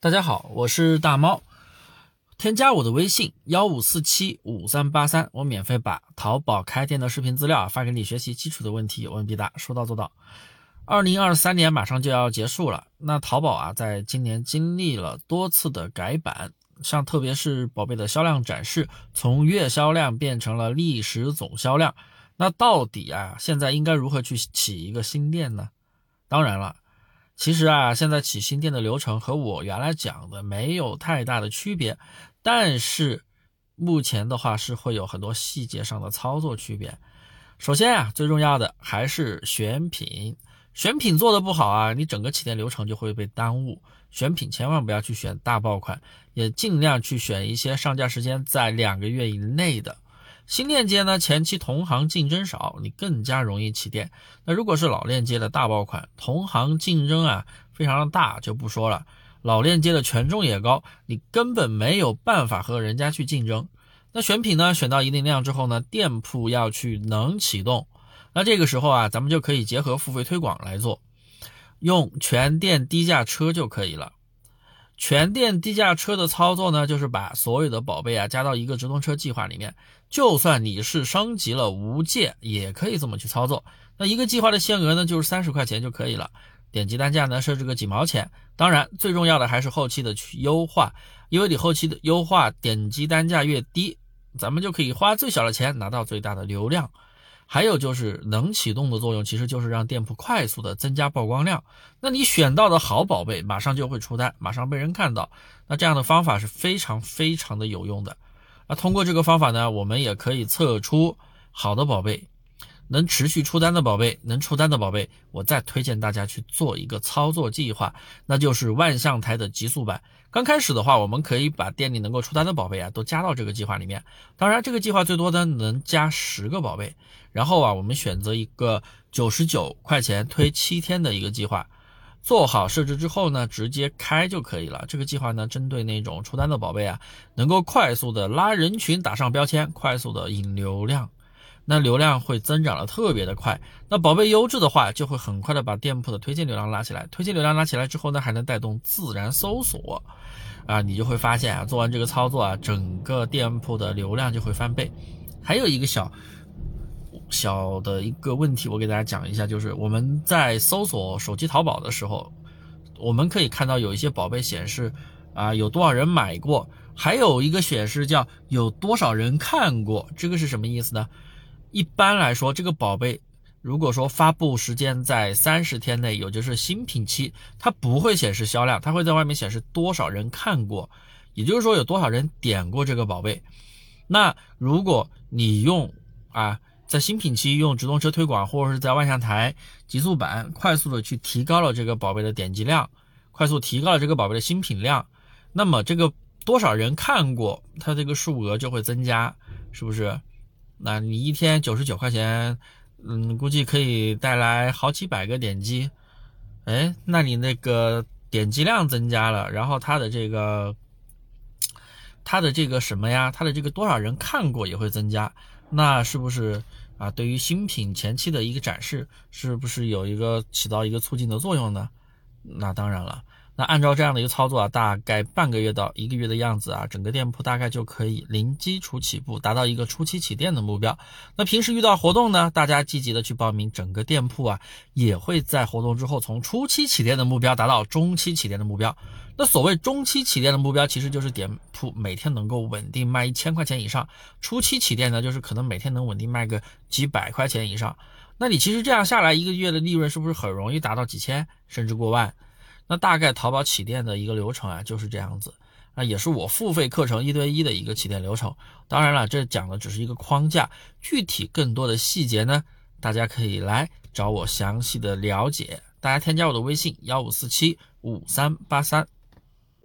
大家好，我是大猫，添加我的微信幺五四七五三八三，我免费把淘宝开店的视频资料发给你学习基础的问题，有问必答，说到做到。二零二三年马上就要结束了，那淘宝啊，在今年经历了多次的改版，像特别是宝贝的销量展示，从月销量变成了历史总销量，那到底啊，现在应该如何去起一个新店呢？当然了。其实啊，现在起新店的流程和我原来讲的没有太大的区别，但是目前的话是会有很多细节上的操作区别。首先啊，最重要的还是选品，选品做的不好啊，你整个起店流程就会被耽误。选品千万不要去选大爆款，也尽量去选一些上架时间在两个月以内的。新链接呢，前期同行竞争少，你更加容易起店。那如果是老链接的大爆款，同行竞争啊非常的大，就不说了。老链接的权重也高，你根本没有办法和人家去竞争。那选品呢，选到一定量之后呢，店铺要去能启动，那这个时候啊，咱们就可以结合付费推广来做，用全店低价车就可以了。全店低价车的操作呢，就是把所有的宝贝啊加到一个直通车计划里面。就算你是升级了无界，也可以这么去操作。那一个计划的限额呢，就是三十块钱就可以了。点击单价呢，设置个几毛钱。当然，最重要的还是后期的去优化，因为你后期的优化，点击单价越低，咱们就可以花最小的钱拿到最大的流量。还有就是能启动的作用，其实就是让店铺快速的增加曝光量。那你选到的好宝贝，马上就会出单，马上被人看到。那这样的方法是非常非常的有用的。那通过这个方法呢，我们也可以测出好的宝贝，能持续出单的宝贝，能出单的宝贝，我再推荐大家去做一个操作计划，那就是万象台的极速版。刚开始的话，我们可以把店里能够出单的宝贝啊，都加到这个计划里面。当然，这个计划最多的能加十个宝贝。然后啊，我们选择一个九十九块钱推七天的一个计划，做好设置之后呢，直接开就可以了。这个计划呢，针对那种出单的宝贝啊，能够快速的拉人群，打上标签，快速的引流量，那流量会增长的特别的快。那宝贝优质的话，就会很快的把店铺的推荐流量拉起来。推荐流量拉起来之后呢，还能带动自然搜索。啊，你就会发现啊，做完这个操作啊，整个店铺的流量就会翻倍。还有一个小小的一个问题，我给大家讲一下，就是我们在搜索手机淘宝的时候，我们可以看到有一些宝贝显示啊，有多少人买过，还有一个显示叫有多少人看过，这个是什么意思呢？一般来说，这个宝贝。如果说发布时间在三十天内，也就是新品期，它不会显示销量，它会在外面显示多少人看过，也就是说有多少人点过这个宝贝。那如果你用啊，在新品期用直通车推广，或者是在万象台极速版快速的去提高了这个宝贝的点击量，快速提高了这个宝贝的新品量，那么这个多少人看过，它这个数额就会增加，是不是？那你一天九十九块钱。嗯，估计可以带来好几百个点击，哎，那你那个点击量增加了，然后它的这个，它的这个什么呀？它的这个多少人看过也会增加，那是不是啊？对于新品前期的一个展示，是不是有一个起到一个促进的作用呢？那当然了。那按照这样的一个操作啊，大概半个月到一个月的样子啊，整个店铺大概就可以零基础起步，达到一个初期起店的目标。那平时遇到活动呢，大家积极的去报名，整个店铺啊也会在活动之后从初期起店的目标达到中期起店的目标。那所谓中期起店的目标，其实就是店铺每天能够稳定卖一千块钱以上；初期起店呢，就是可能每天能稳定卖个几百块钱以上。那你其实这样下来，一个月的利润是不是很容易达到几千甚至过万？那大概淘宝起店的一个流程啊，就是这样子，啊也是我付费课程一对一的一个起店流程。当然了，这讲的只是一个框架，具体更多的细节呢，大家可以来找我详细的了解。大家添加我的微信幺五四七五三八三。